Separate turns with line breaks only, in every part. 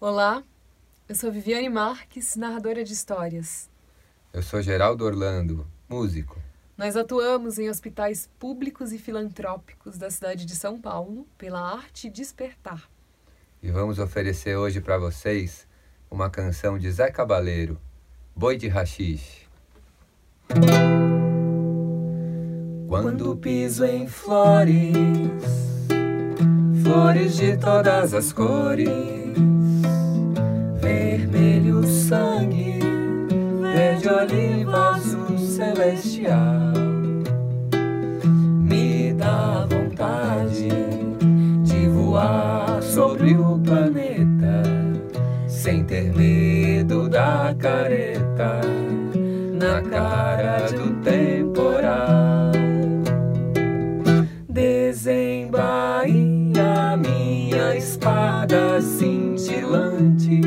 Olá, eu sou Viviane Marques, narradora de histórias.
Eu sou Geraldo Orlando, músico.
Nós atuamos em hospitais públicos e filantrópicos da cidade de São Paulo pela arte despertar.
E vamos oferecer hoje para vocês uma canção de Zé Cabaleiro, Boi de Rachixe. Quando piso em flores, flores de todas as cores vermelho sangue, verde oliva azul celestial. Me dá vontade de voar sobre o planeta, sem ter medo da careta na cara do cintilante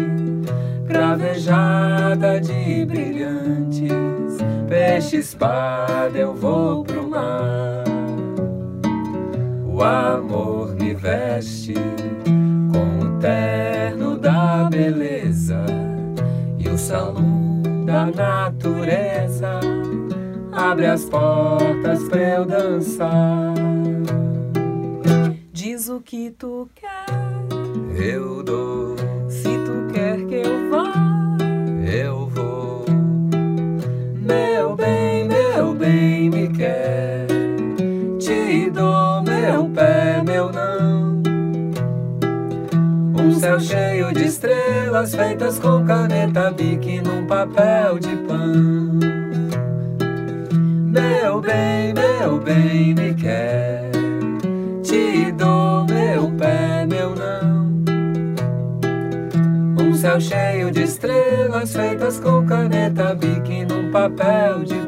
cravejada de brilhantes, peixe espada eu vou pro mar. O amor me veste com o terno da beleza e o salão da natureza abre as portas pra eu dançar.
Diz o que tu quer,
Eu dou, meu pé, meu não. Um céu cheio de estrelas feitas com caneta bique num papel de pão. Meu bem, meu bem, me quer. Te dou meu pé, meu não. Um céu cheio de estrelas feitas com caneta bique num papel de